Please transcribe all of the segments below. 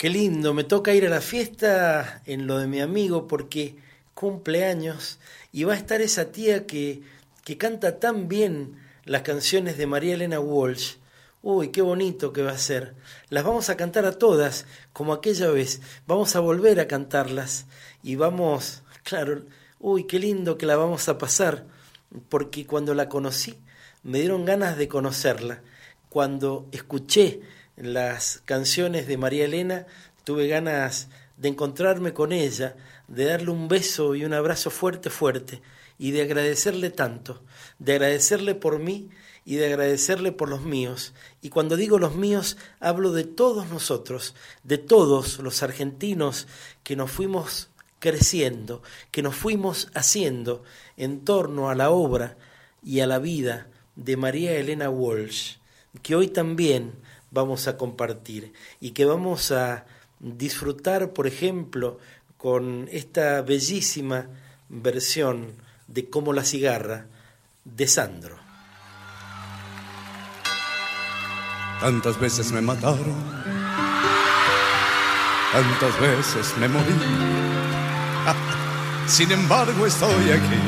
Qué lindo, me toca ir a la fiesta en lo de mi amigo porque cumple años y va a estar esa tía que, que canta tan bien las canciones de María Elena Walsh. Uy, qué bonito que va a ser. Las vamos a cantar a todas, como aquella vez. Vamos a volver a cantarlas y vamos, claro, uy, qué lindo que la vamos a pasar, porque cuando la conocí me dieron ganas de conocerla. Cuando escuché las canciones de María Elena, tuve ganas de encontrarme con ella, de darle un beso y un abrazo fuerte, fuerte, y de agradecerle tanto, de agradecerle por mí y de agradecerle por los míos. Y cuando digo los míos, hablo de todos nosotros, de todos los argentinos que nos fuimos creciendo, que nos fuimos haciendo en torno a la obra y a la vida de María Elena Walsh, que hoy también vamos a compartir y que vamos a disfrutar, por ejemplo, con esta bellísima versión de Como la cigarra de Sandro. Tantas veces me mataron, tantas veces me morí. Sin embargo estoy aquí,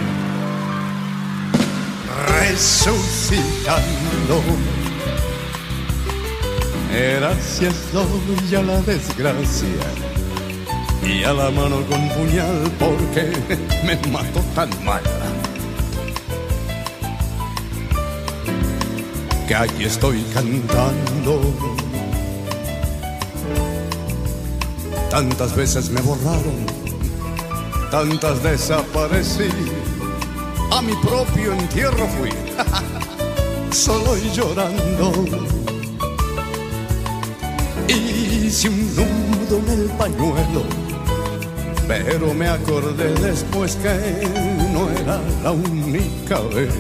resucitando Gracias doy a la desgracia y a la mano con puñal porque me mató tan mal. Que aquí estoy cantando. Tantas veces me borraron, tantas desaparecí. A mi propio entierro fui, solo y llorando Hice un nudo en el pañuelo, pero me acordé después que no era la única vez.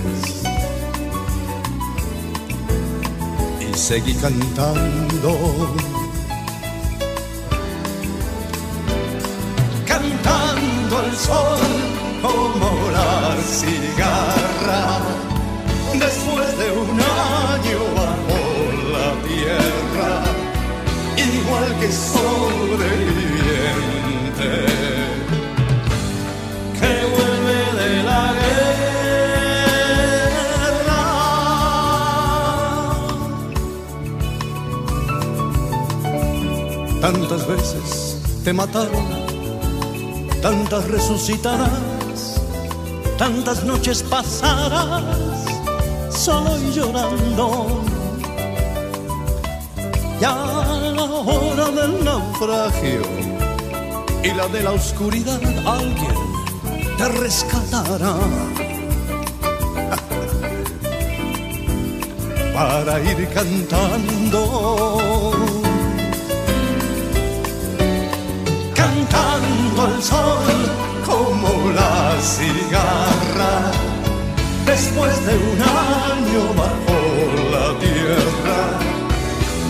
Y seguí cantando. Cantando al sol como la cigarra, después de que sobreviviente que vuelve de la guerra. Tantas veces te mataron, tantas resucitarás, tantas noches pasarás solo y llorando ya la hora del naufragio y la de la oscuridad alguien te rescatará. Para ir cantando. Cantando al sol como la cigarra después de un año bajo la tierra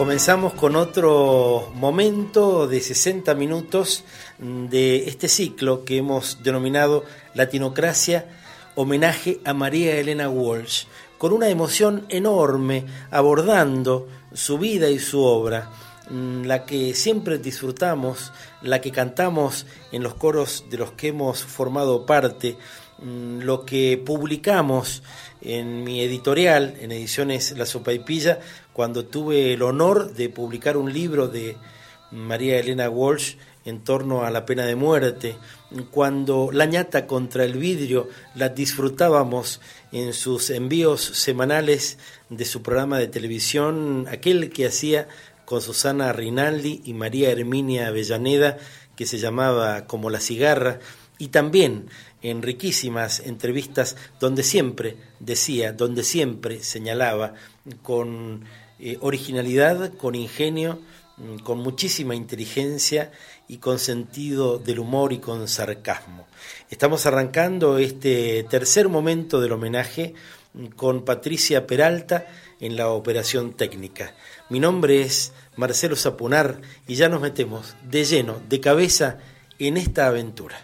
Comenzamos con otro momento de 60 minutos de este ciclo que hemos denominado Latinocracia, homenaje a María Elena Walsh, con una emoción enorme abordando su vida y su obra, mm, la que siempre disfrutamos, la que cantamos en los coros de los que hemos formado parte, mm, lo que publicamos en mi editorial, en Ediciones La Sopa y Pilla, cuando tuve el honor de publicar un libro de María Elena Walsh en torno a la pena de muerte, cuando la ñata contra el vidrio la disfrutábamos en sus envíos semanales de su programa de televisión, aquel que hacía con Susana Rinaldi y María Herminia Avellaneda, que se llamaba Como la cigarra, y también en riquísimas entrevistas donde siempre decía, donde siempre señalaba con eh, originalidad, con ingenio, mm, con muchísima inteligencia y con sentido del humor y con sarcasmo. Estamos arrancando este tercer momento del homenaje mm, con Patricia Peralta en la operación técnica. Mi nombre es Marcelo Zapunar y ya nos metemos de lleno, de cabeza, en esta aventura.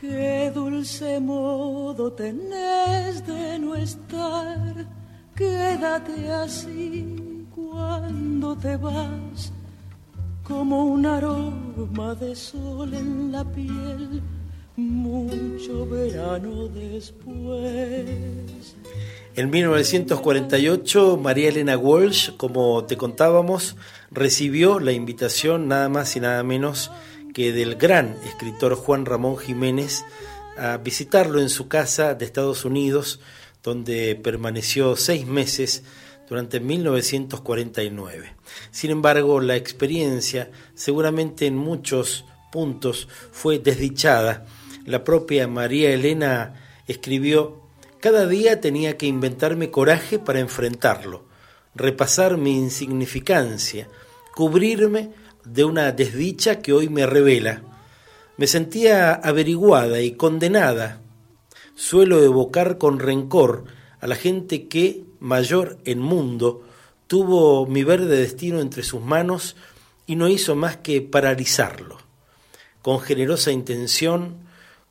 Qué dulce modo tenés de no estar, quédate así cuando te vas, como un aroma de sol en la piel, mucho verano después. En 1948, María Elena Walsh, como te contábamos, recibió la invitación nada más y nada menos que del gran escritor Juan Ramón Jiménez a visitarlo en su casa de Estados Unidos, donde permaneció seis meses durante 1949. Sin embargo, la experiencia seguramente en muchos puntos fue desdichada. La propia María Elena escribió, cada día tenía que inventarme coraje para enfrentarlo, repasar mi insignificancia, cubrirme de una desdicha que hoy me revela. Me sentía averiguada y condenada. Suelo evocar con rencor a la gente que, mayor en mundo, tuvo mi verde destino entre sus manos y no hizo más que paralizarlo. Con generosa intención,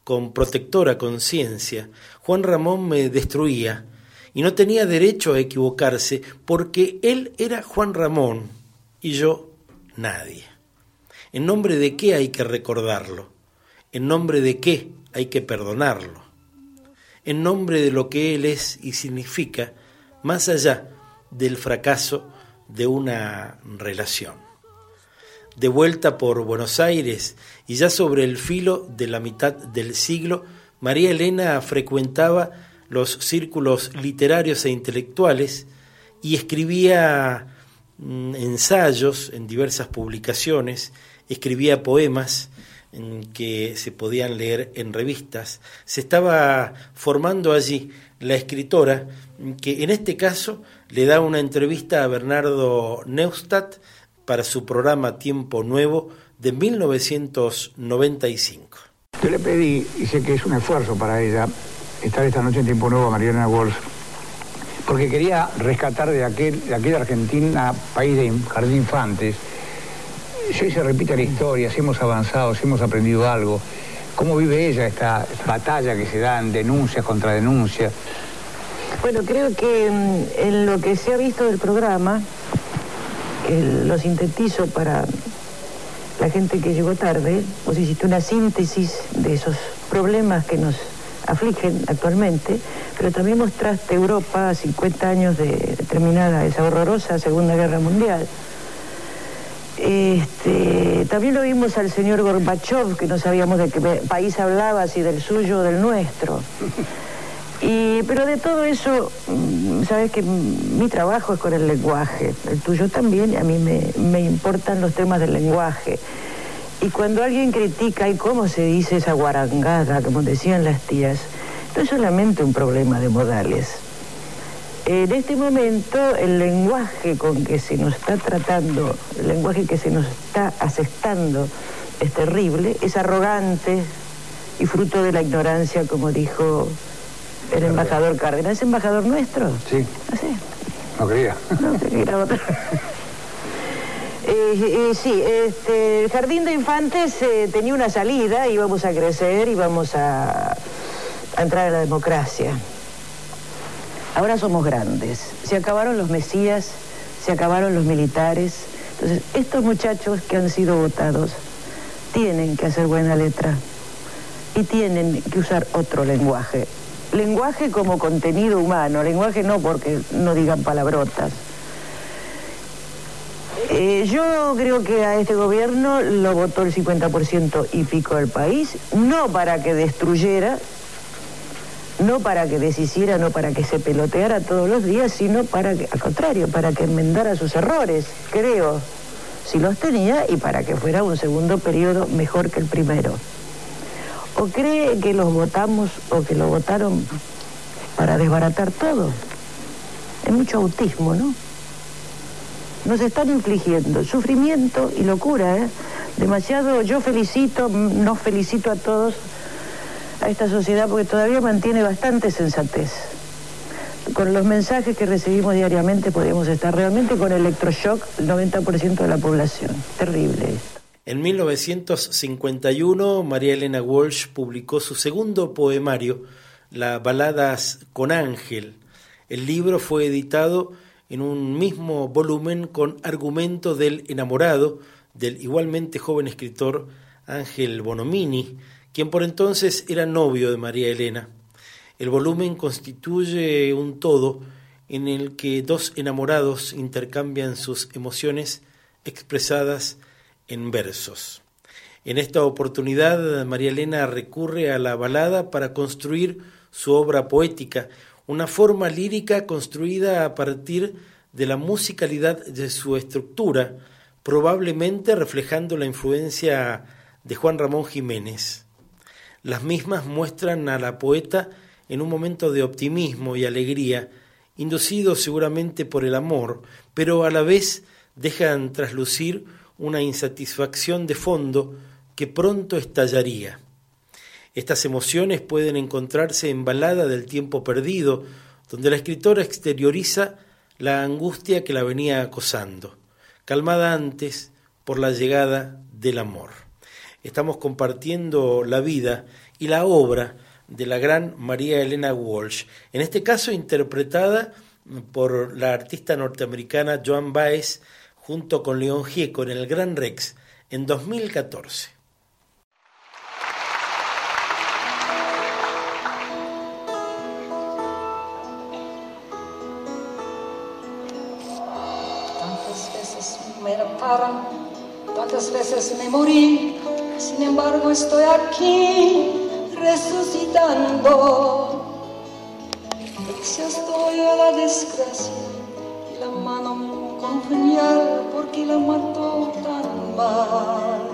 con protectora conciencia, Juan Ramón me destruía y no tenía derecho a equivocarse porque él era Juan Ramón y yo nadie. ¿En nombre de qué hay que recordarlo? ¿En nombre de qué hay que perdonarlo? En nombre de lo que Él es y significa, más allá del fracaso de una relación. De vuelta por Buenos Aires y ya sobre el filo de la mitad del siglo, María Elena frecuentaba los círculos literarios e intelectuales y escribía Mm, ensayos en diversas publicaciones, escribía poemas que se podían leer en revistas. Se estaba formando allí la escritora que en este caso le da una entrevista a Bernardo Neustadt para su programa Tiempo Nuevo de 1995. Yo le pedí, y sé que es un esfuerzo para ella, estar esta noche en Tiempo Nuevo a Mariana Walsh porque quería rescatar de, aquel, de aquella Argentina, país de jardín infantes. Hoy se repite la historia, si hemos avanzado, si hemos aprendido algo, ¿cómo vive ella esta, batalla que se dan denuncias contra denuncias? Bueno, creo que mm, en lo que se ha visto del programa, que lo sintetizo para la gente que llegó tarde, vos hiciste una síntesis de esos problemas que nos afligen actualmente, pero también mostraste Europa a 50 años de terminada esa horrorosa Segunda Guerra Mundial. Este, también lo vimos al señor Gorbachev, que no sabíamos de qué país hablaba, si del suyo o del nuestro. Y, pero de todo eso, mm, sabes que mi trabajo es con el lenguaje, el tuyo también, a mí me, me importan los temas del lenguaje. Y cuando alguien critica, ¿y cómo se dice esa guarangada, como decían las tías? No es solamente un problema de modales. En este momento el lenguaje con que se nos está tratando, el lenguaje que se nos está asestando es terrible, es arrogante y fruto de la ignorancia, como dijo el embajador Cárdenas. ¿Es embajador nuestro? Sí. ¿Ah, sí? No quería. No, que era otro. Eh, eh, sí, este, el jardín de infantes eh, tenía una salida, íbamos a crecer, íbamos a, a entrar a la democracia. Ahora somos grandes, se acabaron los mesías, se acabaron los militares. Entonces, estos muchachos que han sido votados tienen que hacer buena letra y tienen que usar otro lenguaje. Lenguaje como contenido humano, lenguaje no porque no digan palabrotas. Eh, yo creo que a este gobierno lo votó el 50% y pico del país, no para que destruyera, no para que deshiciera, no para que se peloteara todos los días, sino para que, al contrario, para que enmendara sus errores, creo, si los tenía, y para que fuera un segundo periodo mejor que el primero. ¿O cree que los votamos o que lo votaron para desbaratar todo? Es mucho autismo, ¿no? Nos están infligiendo sufrimiento y locura, ¿eh? Demasiado, yo felicito, nos felicito a todos, a esta sociedad, porque todavía mantiene bastante sensatez. Con los mensajes que recibimos diariamente podemos estar realmente con electroshock el 90% de la población. Terrible esto. En 1951, María Elena Walsh publicó su segundo poemario, La Baladas con Ángel. El libro fue editado en un mismo volumen con argumento del enamorado del igualmente joven escritor Ángel Bonomini, quien por entonces era novio de María Elena. El volumen constituye un todo en el que dos enamorados intercambian sus emociones expresadas en versos. En esta oportunidad, María Elena recurre a la balada para construir su obra poética, una forma lírica construida a partir de la musicalidad de su estructura, probablemente reflejando la influencia de Juan Ramón Jiménez. Las mismas muestran a la poeta en un momento de optimismo y alegría, inducido seguramente por el amor, pero a la vez dejan traslucir una insatisfacción de fondo que pronto estallaría. Estas emociones pueden encontrarse en Balada del tiempo perdido, donde la escritora exterioriza la angustia que la venía acosando, calmada antes por la llegada del amor. Estamos compartiendo la vida y la obra de la gran María Elena Walsh, en este caso interpretada por la artista norteamericana Joan Baez junto con León Gieco en el Gran Rex en 2014. Tantas veces me reparan, tantas veces me morí, sin embargo estoy aquí resucitando. Si estoy a la desgracia y la mano con puñal porque la mató tan mal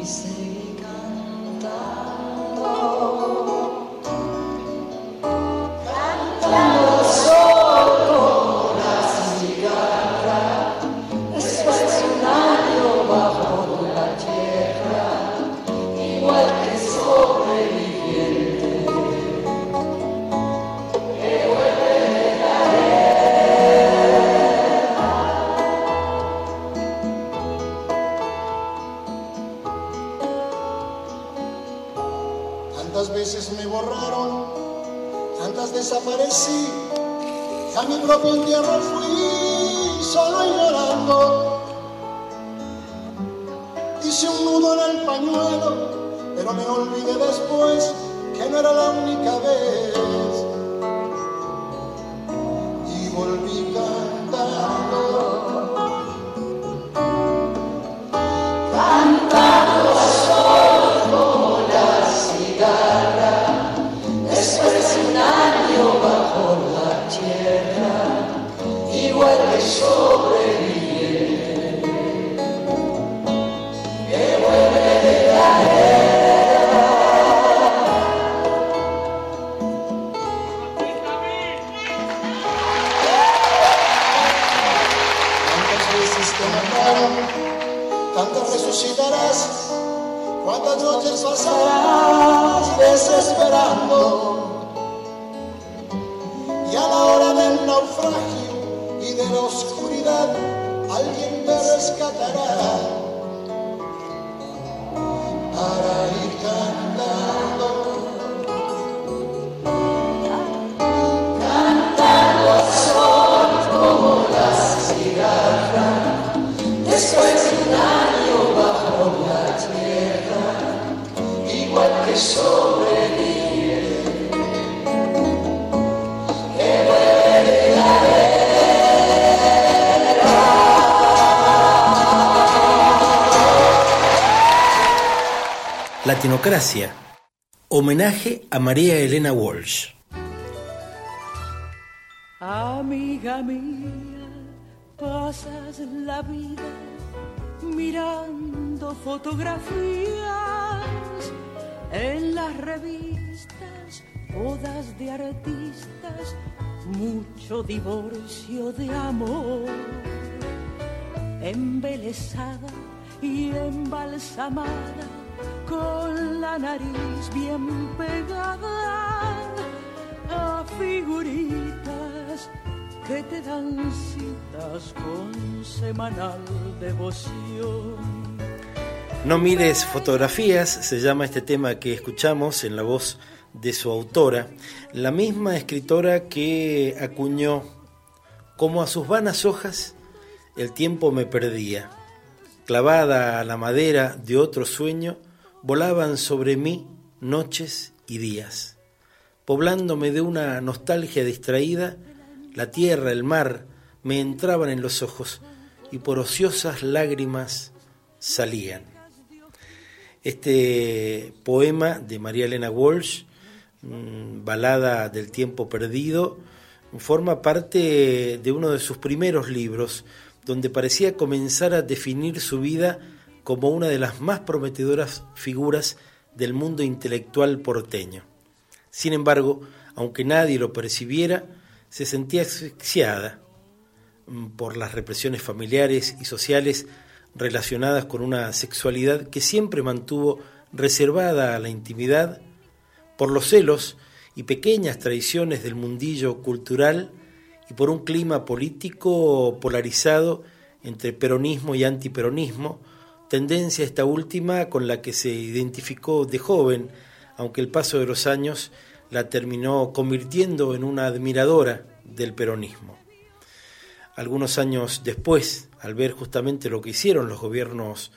y seguí. Cantando desaparecí, y a mi propio entierro fui solo y llorando. Hice un nudo en el pañuelo, pero me olvidé después que no era la única vez. Desesperando. Latinocracia. Homenaje a María Elena Walsh. Amiga mía, pasas la vida mirando fotografías en las revistas, bodas de artistas, mucho divorcio de amor. Embelesada y embalsamada, con la nariz bien pegada a figuritas que te dan citas con semanal devoción. No mires fotografías, se llama este tema que escuchamos en la voz de su autora, la misma escritora que acuñó como a sus vanas hojas el tiempo me perdía. Clavada a la madera de otro sueño, volaban sobre mí noches y días. Poblándome de una nostalgia distraída, la tierra, el mar, me entraban en los ojos y por ociosas lágrimas salían. Este poema de María Elena Walsh, mm, balada del tiempo perdido, forma parte de uno de sus primeros libros, donde parecía comenzar a definir su vida como una de las más prometedoras figuras del mundo intelectual porteño. Sin embargo, aunque nadie lo percibiera, se sentía asfixiada mm, por las represiones familiares y sociales relacionadas con una sexualidad que siempre mantuvo reservada a la intimidad, por los celos y pequeñas traiciones del mundillo cultural y por un clima político polarizado entre peronismo y antiperonismo, tendencia esta última con la que se identificó de joven, aunque el paso de los años la terminó convirtiendo en una admiradora del peronismo. Algunos años después, al ver justamente lo que hicieron los gobiernos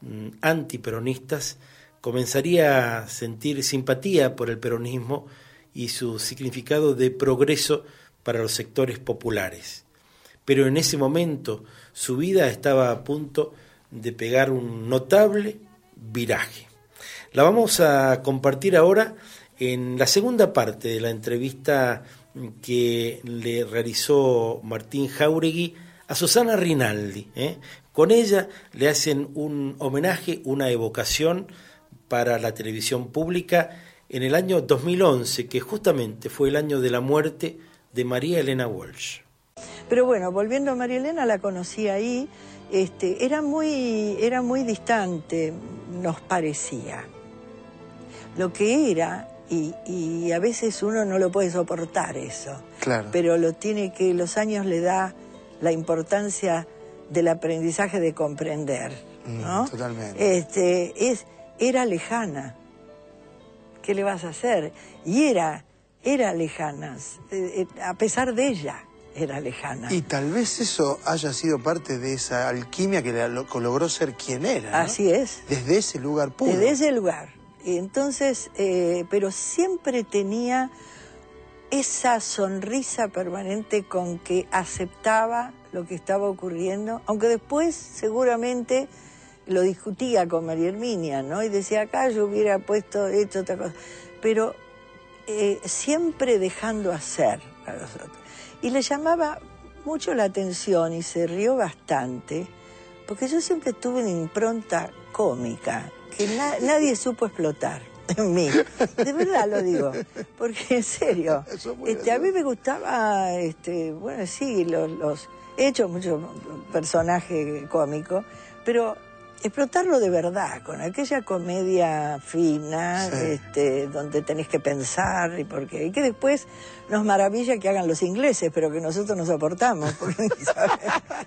mm, antiperonistas, comenzaría a sentir simpatía por el peronismo y su significado de progreso para los sectores populares. Pero en ese momento su vida estaba a punto de pegar un notable viraje. La vamos a compartir ahora en la segunda parte de la entrevista que le realizó Martín Jauregui a Susana Rinaldi. ¿eh? Con ella le hacen un homenaje, una evocación para la televisión pública en el año 2011, que justamente fue el año de la muerte de María Elena Walsh. Pero bueno, volviendo a María Elena, la conocí ahí, este, era, muy, era muy distante, nos parecía. Lo que era, y, y a veces uno no lo puede soportar eso, Claro. pero lo tiene que, los años le da la importancia del aprendizaje de comprender, ¿no? Mm, totalmente. Este, es, era lejana. ¿Qué le vas a hacer? Y era, era lejana, eh, eh, a pesar de ella, era lejana. Y tal vez eso haya sido parte de esa alquimia que la- logró ser quien era. ¿no? Así es. Desde ese lugar puro. Desde ese lugar. Y entonces, eh, pero siempre tenía esa sonrisa permanente con que aceptaba lo que estaba ocurriendo, aunque después seguramente lo discutía con María Herminia, ¿no? Y decía, acá yo hubiera puesto esto, otra cosa. Pero eh, siempre dejando hacer a los otros. Y le llamaba mucho la atención y se rió bastante, porque yo siempre tuve una impronta cómica que na- nadie supo explotar en mí. De verdad lo digo, porque en serio, este, a mí me gustaba, este, bueno, sí, los, los- he hecho muchos personajes cómicos, pero explotarlo de verdad, con aquella comedia fina, Sí. este, donde tenés que pensar y porque y que después nos maravilla que hagan los ingleses, pero que nosotros no soportamos, porque ni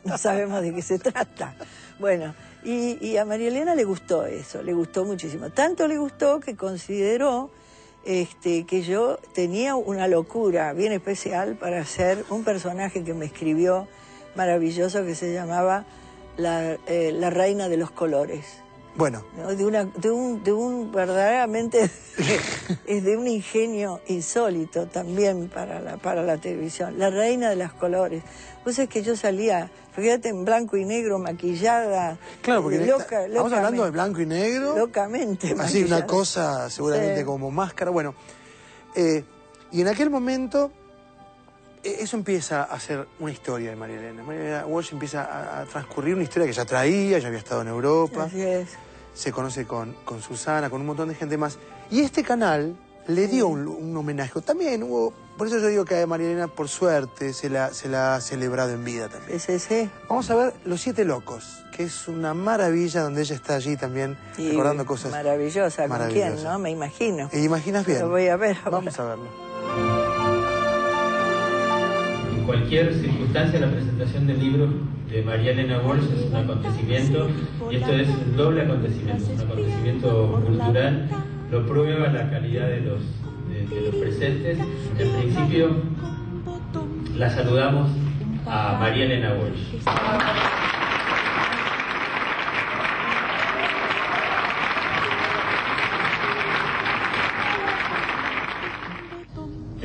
no sabemos de qué se trata. Bueno, y, y a María Elena le gustó eso, le gustó muchísimo. Tanto le gustó que consideró este, que yo tenía una locura bien especial para hacer un personaje que me escribió maravilloso que se llamaba La, eh, la Reina de los Colores. Bueno, ¿no? De, una, de, un, de un verdaderamente es de un ingenio insólito también para la, para la televisión. La reina de los colores. Vos es que yo salía, fíjate, en blanco y negro, maquillada. claro, porque loca, estamos hablando de blanco y negro. Locamente. Así, maquillada. una cosa seguramente Sí. como máscara. Bueno, eh, y en aquel momento eso empieza a ser una historia de María Elena. María Elena Walsh empieza a, a transcurrir una historia que ya traía, ya había estado en Europa, Así es. se conoce con, con Susana, con un montón de gente más. Y este canal le dio un, un homenaje. También hubo, por eso yo digo que a María Elena, por suerte, se la, se la ha celebrado en vida también. Sí, sí. Vamos a ver Los Siete Locos, que es una maravilla donde ella está allí también Y recordando cosas. Maravillosa, ¿con quién, no? Me imagino. ¿Te imaginas bien? Lo voy a ver ahora. Vamos a verlo. Cualquier circunstancia, la presentación del libro de María Elena Walsh es un acontecimiento, y esto es un doble acontecimiento, un acontecimiento cultural, lo prueba la calidad de los, de, de los presentes. En principio, la saludamos a María Elena Walsh.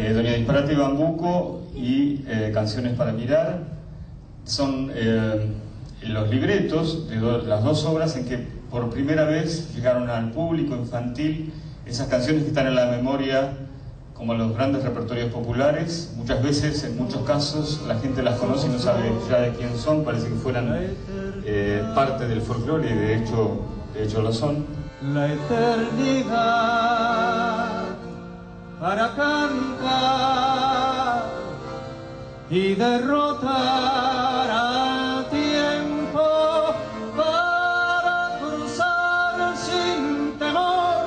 Eh, Doña Disparate Bambuco y eh, Canciones para Mirar son eh, los libretos de do- las dos obras en que por primera vez llegaron al público infantil esas canciones que están en la memoria como los grandes repertorios populares. Muchas veces, en muchos casos, la gente las conoce y no sabe ya de quién son, parece que fueran eh, parte del folclore y de hecho, de hecho lo son. la eternidad para cantar y derrotar al tiempo para cruzar sin temor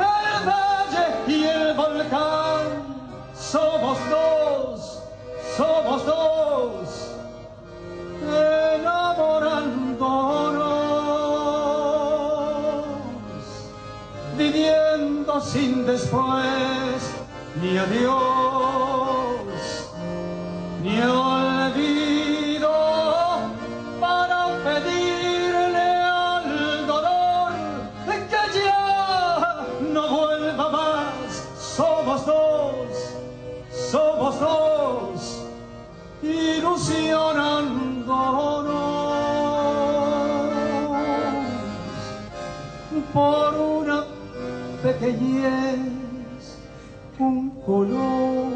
el valle y el volcán. Somos dos, somos dos, enamorándonos viviendo sin después, ni adiós, ni olvido, para pedirle al dolor que ya no vuelva más. Somos dos, somos dos, ilusionándonos por una pequeñez, color,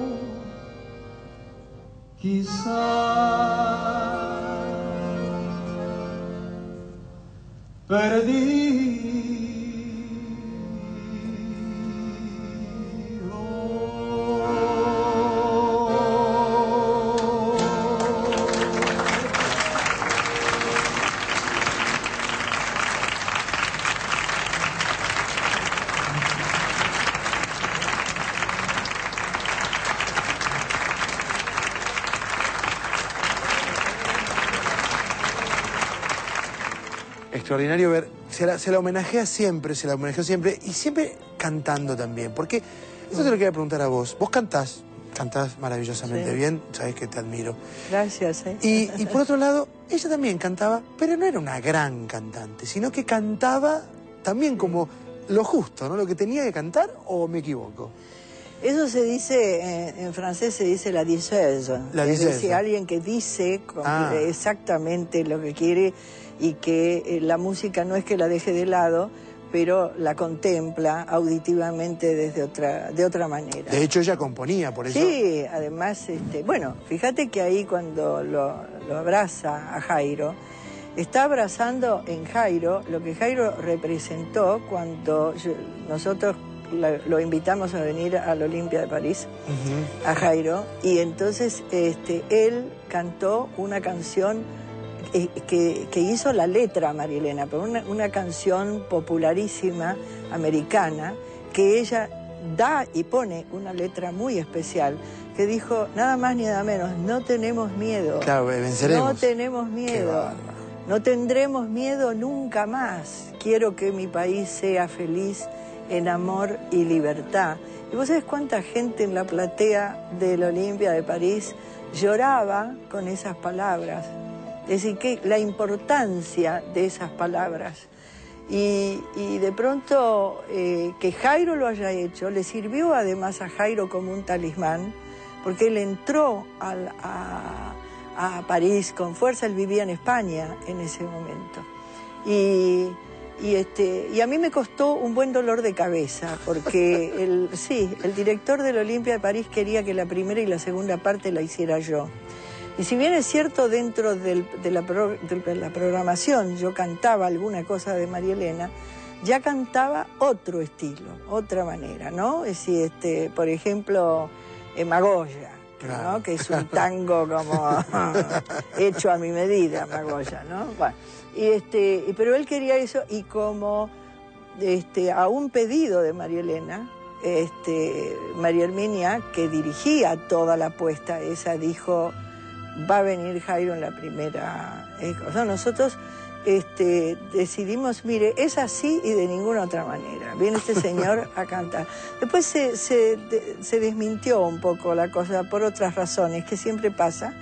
quizá Extraordinario ver, se la, se la homenajea siempre, se la homenajeó siempre y siempre cantando también. Porque eso te lo quería preguntar a vos. Vos cantás, cantás maravillosamente Sí. bien, sabés que te admiro. Gracias, ¿eh? Y, y por otro lado, ella también cantaba, pero no era una gran cantante, sino que cantaba también como lo justo, ¿no? Lo que tenía que cantar, o me equivoco. Eso se dice, eh, en francés se dice la diceuse. La es diceuse. decir, alguien que dice Ah. exactamente lo que quiere y que eh, la música no es que la deje de lado, pero la contempla auditivamente desde otra, de otra manera. De hecho, ella componía, por eso. Sí, además, este, bueno, fíjate que ahí cuando lo, lo abraza a Jairo, está abrazando en Jairo lo que Jairo representó cuando yo- nosotros la- lo invitamos a venir al Olimpia de París, a Jairo, y entonces este, él cantó una canción eh, que, que hizo la letra María Elena, pero una, una canción popularísima americana que ella da y pone una letra muy especial que dijo nada más ni nada menos, no tenemos miedo. Claro, venceremos. No tenemos miedo. No tendremos miedo nunca más. Quiero que mi país sea feliz en amor y libertad. ¿Y vos sabés cuánta gente en la platea de la Olimpia de París lloraba con esas palabras? Es decir, que la importancia de esas palabras. Y, y de pronto eh, que Jairo lo haya hecho, le sirvió además a Jairo como un talismán, porque él entró al- a, a París con fuerza, él vivía en España en ese momento. Y, y, este, y a mí me costó un buen dolor de cabeza, porque el, sí, el director de la Olimpia de París quería que la primera y la segunda parte la hiciera yo. Y si bien es cierto, dentro del- de, la pro- de la programación yo cantaba alguna cosa de María Elena, ya cantaba otro estilo, otra manera, ¿no? Es decir, este, por ejemplo, eh, Magoya, ¿no? que es un tango como hecho a mi medida, Magoya, ¿no? Bueno, y este, pero él quería eso y como este, a un pedido de María Elena, este, María Herminia, que dirigía toda la puesta esa, dijo, va a venir Jairo en la primera eh, cosa. Nosotros este, decidimos, mire, es así y de ninguna otra manera. Viene este señor a cantar. Después se, se, se desmintió un poco la cosa por otras razones, que siempre pasa.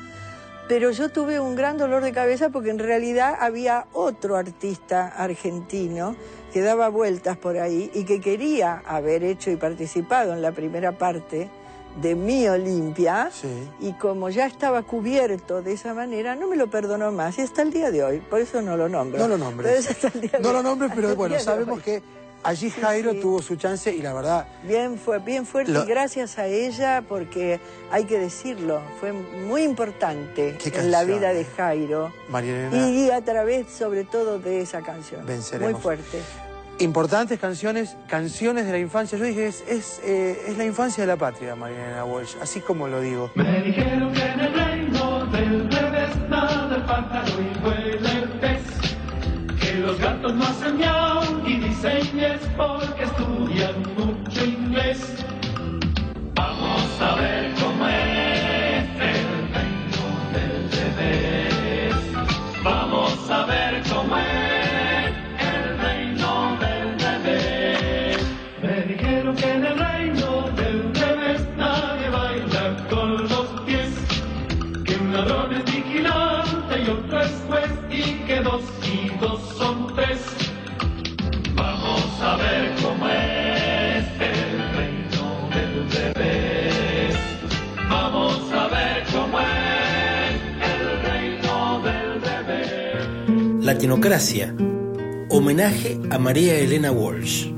Pero yo tuve un gran dolor de cabeza porque en realidad había otro artista argentino que daba vueltas por ahí y que quería haber hecho y participado en la primera parte de mi Olimpia y como ya estaba cubierto de esa manera no me lo perdonó más y hasta el día de hoy, por eso no lo nombro. No lo nombres. No lo nombres, pero bueno, sabemos que allí Jairo sí. tuvo su chance y la verdad, Bien, fue bien fuerte Lo- y gracias a ella, porque hay que decirlo, fue muy importante en la vida de eh. Jairo María Elena, y a través sobre todo de esa canción. Venceremos. Muy fuerte. Importantes canciones, canciones de la infancia. Yo dije, es, es, eh, es la infancia de la patria, María Elena Walsh, así como lo digo. Me dijeron que en el reino del revés nada el pájaro y vuela el pez. Que los gatos no hacen miau y dicen porque estudian mucho inglés. Vamos a ver Ver cómo es el reino del revés. Vamos a ver cómo es el reino del revés. Latinocracia. Homenaje a María Elena Walsh.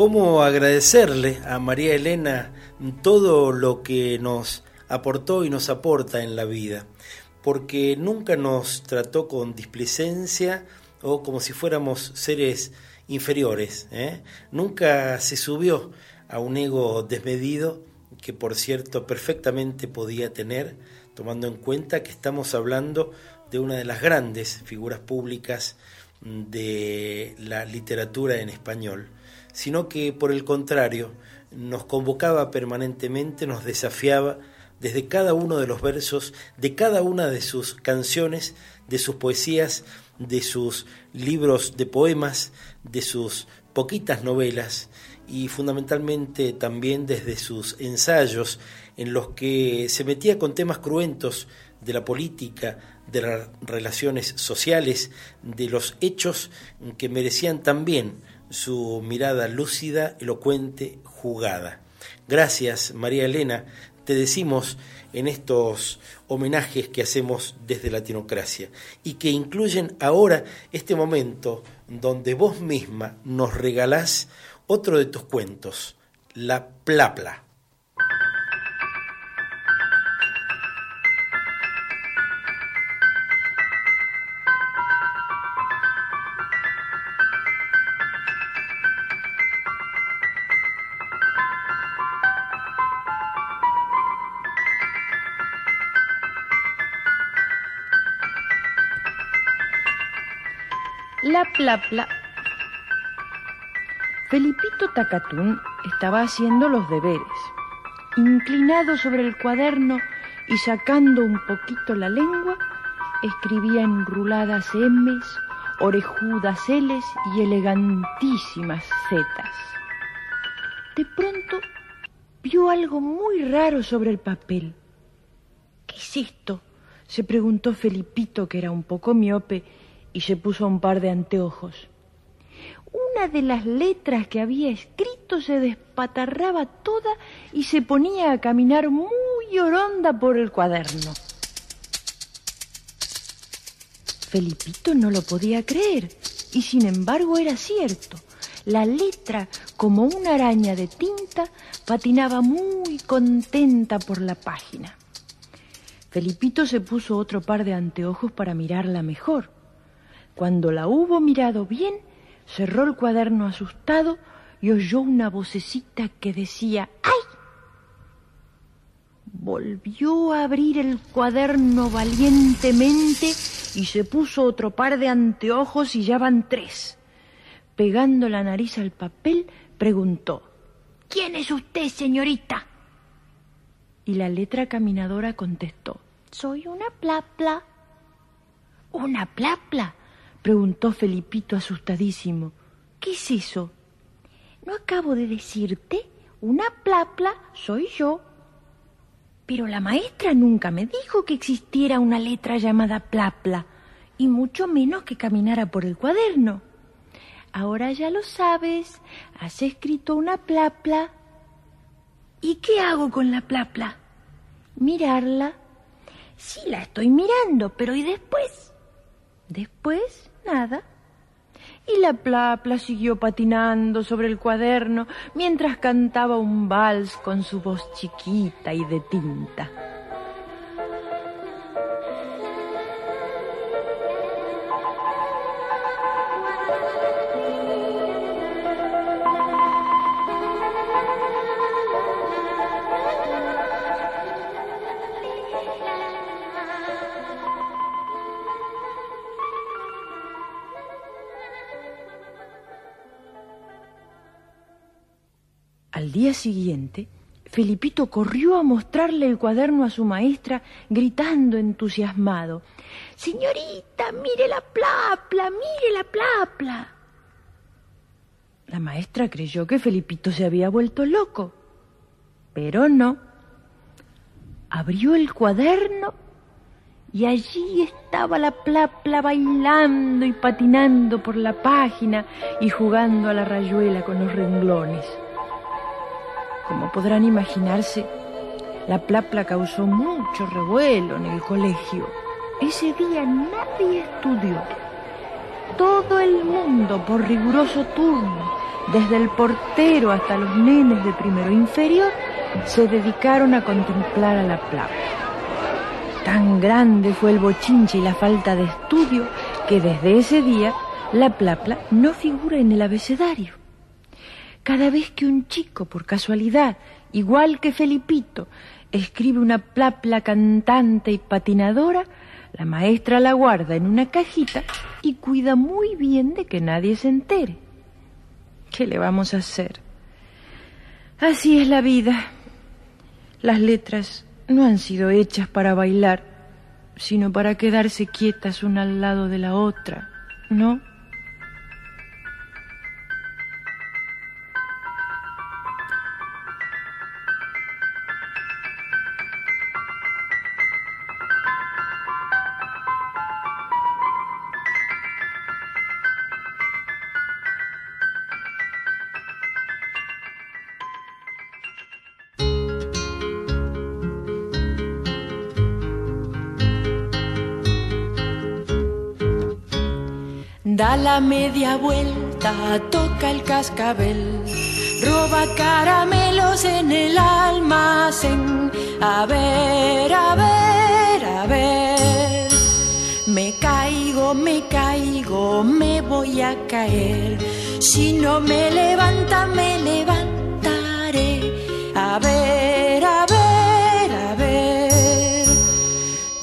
¿Cómo agradecerle a María Elena todo lo que nos aportó y nos aporta en la vida? Porque nunca nos trató con displicencia o como si fuéramos seres inferiores. ¿eh? Nunca se subió a un ego desmedido que por cierto perfectamente podía tener, tomando en cuenta que estamos hablando de una de las grandes figuras públicas de la literatura en español, sino que por el contrario nos convocaba permanentemente, nos desafiaba desde cada uno de los versos, de cada una de sus canciones, de sus poesías, de sus libros de poemas, de sus poquitas novelas y fundamentalmente también desde sus ensayos en los que se metía con temas cruentos de la política, de las relaciones sociales, de los hechos que merecían también su mirada lúcida, elocuente, jugada. Gracias, María Elena, te decimos en estos homenajes que hacemos desde Latinocracia y que incluyen ahora este momento donde vos misma nos regalás otro de tus cuentos, La Plapla. Felipito Tacatún estaba haciendo los deberes, inclinado sobre el cuaderno y sacando un poquito la lengua, escribía enruladas M's, orejudas L's y elegantísimas Z's. De pronto vio algo muy raro sobre el papel. ¿Qué es esto? se preguntó Felipito, que era un poco miope, y se puso un par de anteojos. Una de las letras que había escrito se despatarraba toda y se ponía a caminar muy oronda por el cuaderno. Felipito no lo podía creer, y sin embargo era cierto. La letra, como una araña de tinta, patinaba muy contenta por la página. Felipito se puso otro par de anteojos para mirarla mejor. Cuando la hubo mirado bien, cerró el cuaderno asustado y oyó una vocecita que decía ¡Ay! Volvió a abrir el cuaderno valientemente y se puso otro par de anteojos y ya van tres. Pegando la nariz al papel, preguntó ¿Quién es usted, señorita? Y la letra caminadora contestó Soy una plapla. ¿Una plapla? Preguntó Felipito asustadísimo. ¿Qué es eso? ¿No acabo de decirte? Una plapla soy yo. Pero la maestra nunca me dijo que existiera una letra llamada plapla, y mucho menos que caminara por el cuaderno. Ahora ya lo sabes, has escrito una plapla. ¿Y qué hago con la plapla? Mirarla. Sí, la estoy mirando, pero ¿y después? Después, nada. Y la plapla siguió patinando sobre el cuaderno mientras cantaba un vals con su voz chiquita y de tinta. Día siguiente, Felipito corrió a mostrarle el cuaderno a su maestra, gritando entusiasmado. Señorita, mire la plapla, mire la plapla. La maestra creyó que Felipito se había vuelto loco, pero no. Abrió el cuaderno y allí estaba la plapla bailando y patinando por la página y jugando a la rayuela con los renglones. Como podrán imaginarse, la plapla causó mucho revuelo en el colegio. Ese día nadie estudió. Todo el mundo, por riguroso turno, desde el portero hasta los nenes de primero inferior, se dedicaron a contemplar a la plapla. Tan grande fue el bochinche y la falta de estudio que desde ese día la plapla no figura en el abecedario. Cada vez que un chico, por casualidad, igual que Felipito, escribe una plapla cantante y patinadora, la maestra la guarda en una cajita y cuida muy bien de que nadie se entere. ¿Qué le vamos a hacer? Así es la vida. Las letras no han sido hechas para bailar, sino para quedarse quietas una al lado de la otra, ¿no? Da la media vuelta, toca el cascabel, roba caramelos en el almacén. A ver, a ver, a ver. Me caigo, me caigo, me voy a caer. Si no me levanta, me levantaré. A ver, a ver, a ver.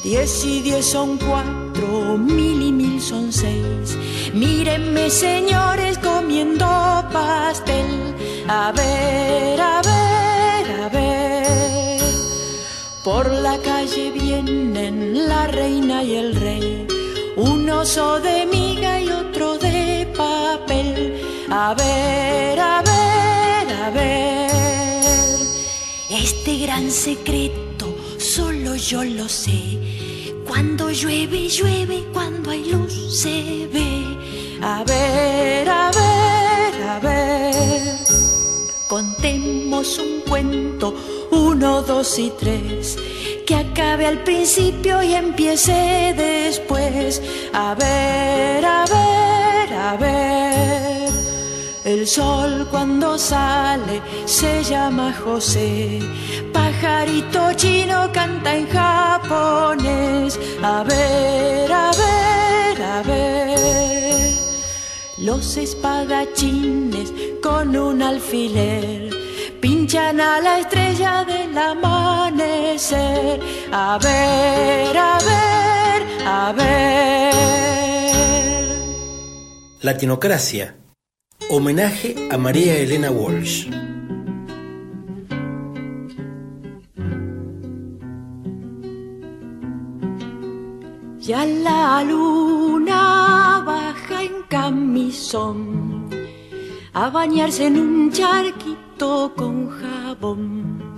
Diez y diez son cuatro, mil y mil son seis. Mírenme, señores, comiendo pastel. A ver, a ver, a ver. Por la calle vienen la reina y el rey. Un oso de miga y otro de papel. A ver, a ver, a ver. Este gran secreto solo yo lo sé. Cuando llueve, llueve, cuando hay luz se ve. A ver, a ver, a ver. Contemos un cuento, uno, dos y tres. que acabe al principio y empiece después. A ver, a ver, a ver. El sol cuando sale se llama José. Pajarito chino canta en japonés. A ver, a ver, a ver. Los espadachines con un alfiler pinchan a la estrella del amanecer. A ver, a ver, a ver. Latinocracia. Homenaje a María Elena Walsh. Ya la luna camisón a bañarse en un charquito con jabón.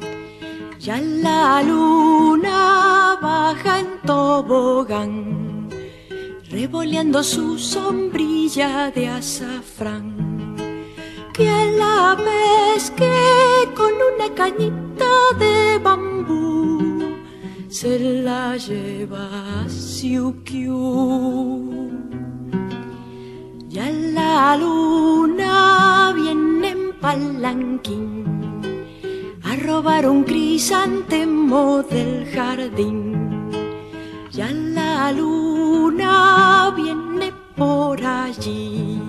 Ya la luna baja en tobogán, revoleando su sombrilla de azafrán. Que la pesque con una cañita de bambú, se la lleva a Siukiu. Ya la luna viene en palanquín a robar un crisantemo del jardín. Ya la luna viene por allí.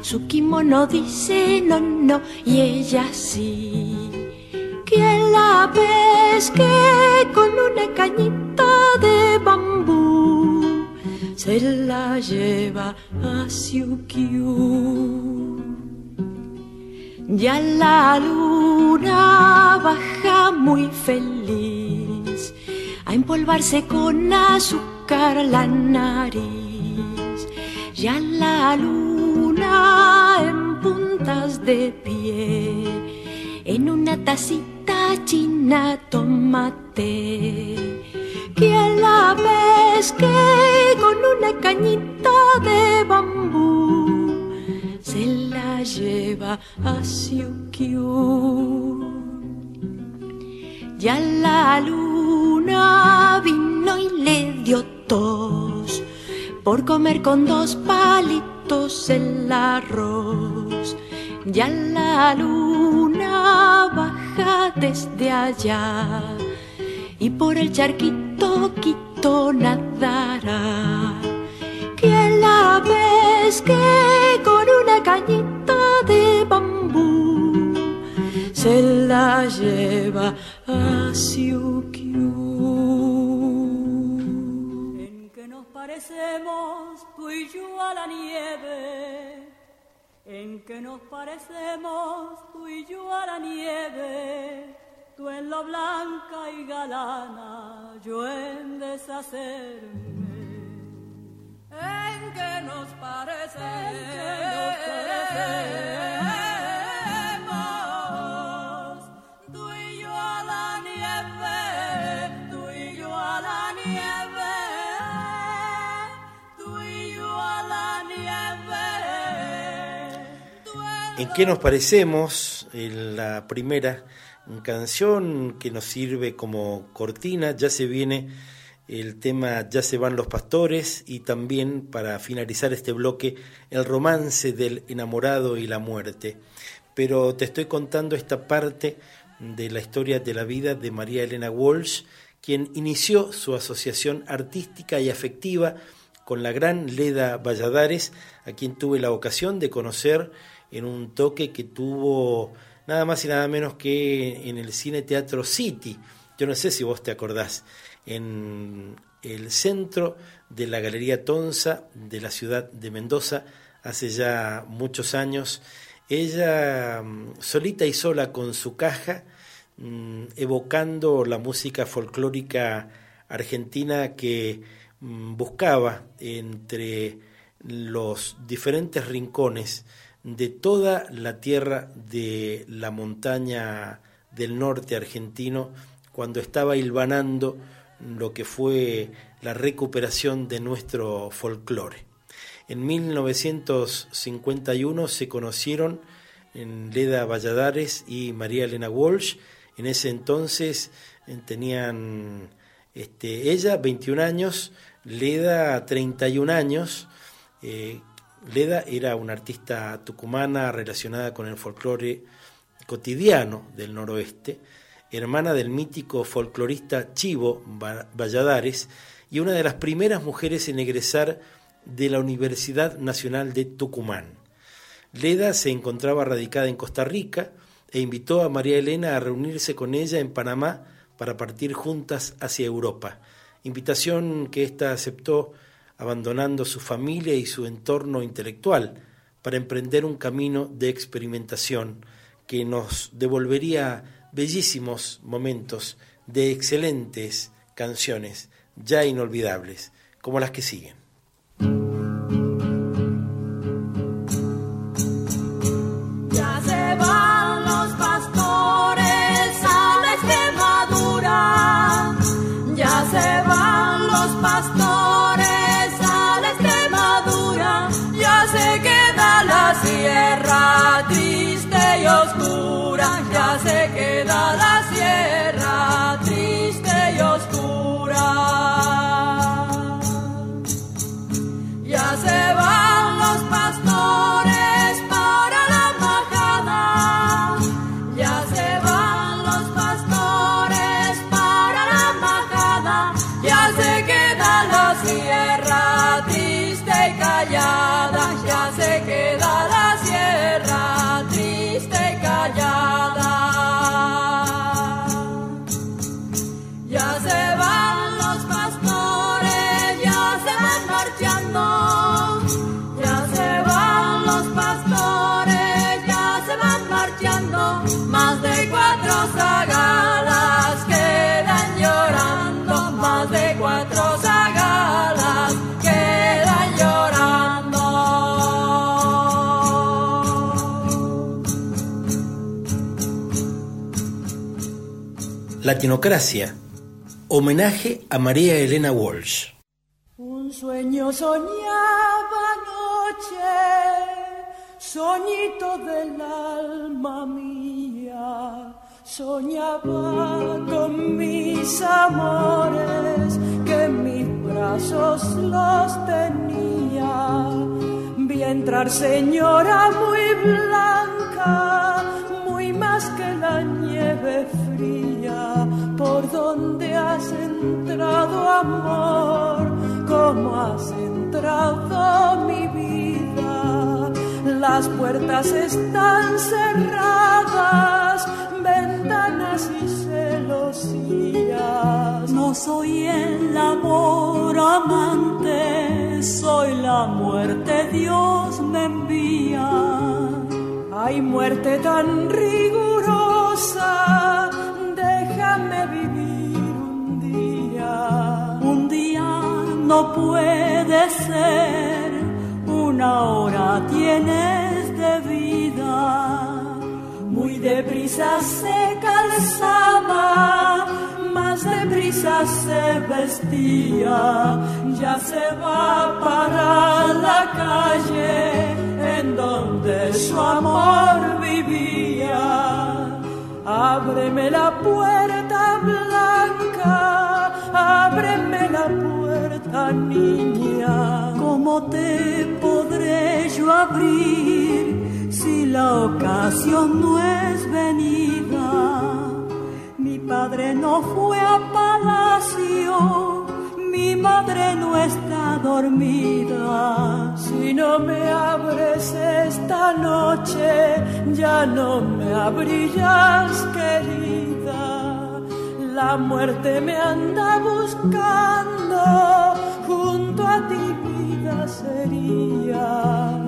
Su kimono dice no, no, y ella sí. Que la pesque con una cañita de bambú se la lleva a Siukiu. Ya la luna baja muy feliz a empolvarse con azúcar la nariz. Ya la luna en puntas de pie, en una tacita china tomate que a la vez que con una cañita de bambú se la lleva a Siukiu. Ya la luna vino y le dio tos por comer con dos palitos el arroz. Ya la luna baja desde allá y por el charquito quito nadará. Que la pesque con una cañita de bambú se la lleva a Siukiu. En que nos parecemos tú y yo a la nieve. En que nos parecemos tú y yo a la nieve tú en lo blanca y galana, yo en deshacerme. En que nos parecemos, tú y yo a la nieve, tú y yo a la nieve, tú y yo a la nieve. ¿En qué nos parecemos? En la primera canción que nos sirve como cortina, ya se viene el tema Ya se van los pastores y también para finalizar este bloque el romance del enamorado y la muerte. Pero te estoy contando esta parte de la historia de la vida de María Elena Walsh, quien inició su asociación artística y afectiva con la gran Leda Valladares, a quien tuve la ocasión de conocer en un toque que tuvo nada más y nada menos que en el Cine Teatro City. Yo no sé si vos te acordás, en el centro de la Galería Tonza de la ciudad de Mendoza, hace ya muchos años. Ella, mm, solita y sola con su caja, mm, evocando la música folclórica argentina que mm, buscaba entre los diferentes rincones de toda la tierra de la montaña del norte argentino cuando estaba hilvanando lo que fue la recuperación de nuestro folclore. En 1951 se conocieron en Leda Valladares y María Elena Walsh. En ese entonces eh, tenían este, ella 21 años, Leda 31 años. Eh, Leda era una artista tucumana relacionada con el folclore cotidiano del noroeste, hermana del mítico folclorista Chivo Valladares y una de las primeras mujeres en egresar de la Universidad Nacional de Tucumán. Leda se encontraba radicada en Costa Rica e invitó a María Elena a reunirse con ella en Panamá para partir juntas hacia Europa, invitación que ésta aceptó abandonando su familia y su entorno intelectual para emprender un camino de experimentación que nos devolvería bellísimos momentos de excelentes canciones ya inolvidables, como las que siguen. Latinocracia, homenaje a María Elena Walsh. Un sueño soñaba anoche, soñito del alma mía. Soñaba con mis amores, que en mis brazos los tenía. Vi entrar señora muy blanca, muy más que la nieve ¿Por dónde has entrado, amor? ¿Cómo has entrado mi vida? Las puertas están cerradas, ventanas y celosías. No soy el amor amante, soy la muerte, Dios me envía. Hay muerte tan rigurosa, vivir un día. Un día no puede ser, una hora tienes de vida. Muy deprisa se calzaba, más deprisa se vestía. Ya se va para la calle en donde su amor vivía. Ábreme la puerta blanca, ábreme la puerta niña. ¿Cómo te podré yo abrir si la ocasión no es venida? Mi padre no fue a madre no está dormida. Si no me abres esta noche, ya no me abrirás, querida. La muerte me anda buscando, junto a ti vida sería.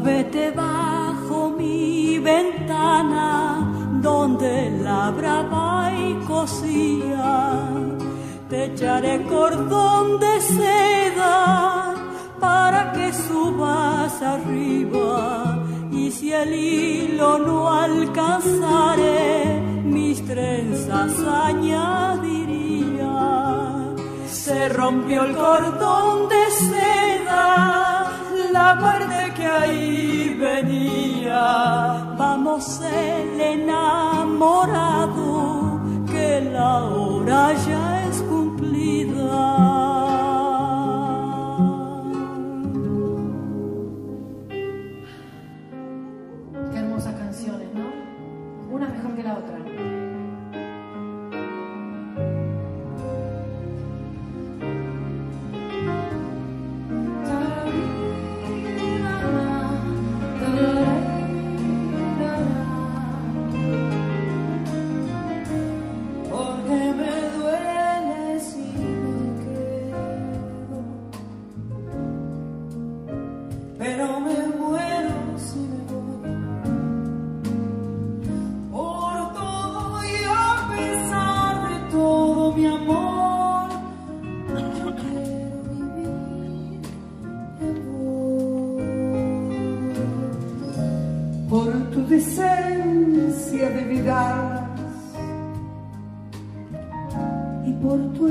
Vete bajo mi ventana, donde labraba y cosía. Te echaré cordón de seda para que subas arriba. Y si el hilo no alcanzare, mis trenzas añadiría. Se rompió el cordón de seda, la muerte que ahí venía. Vamos el enamorado, que la hora ya Cumplida.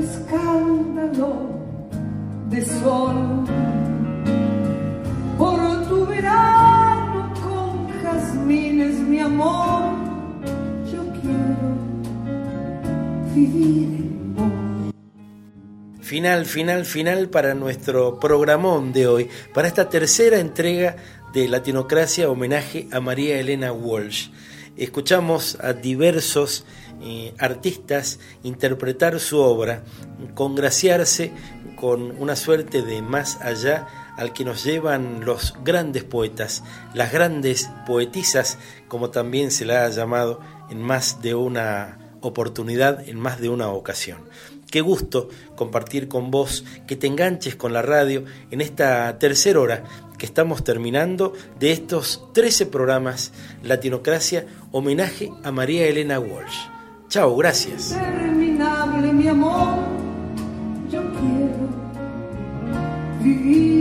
Es cumplida. Final, final, final para nuestro programón de hoy, para esta tercera entrega de Latinocracia homenaje a María Elena Walsh. Escuchamos a diversos eh, artistas interpretar su obra, congraciarse con una suerte de más allá al que nos llevan los grandes poetas, las grandes poetisas, como también se la ha llamado en más de una oportunidad, en más de una ocasión. Qué gusto compartir con vos, que te enganches con la radio en esta tercera hora que estamos terminando de estos 13 programas Latinocracia, homenaje a María Elena Walsh. Chao, gracias. mi amor, yo quiero vivir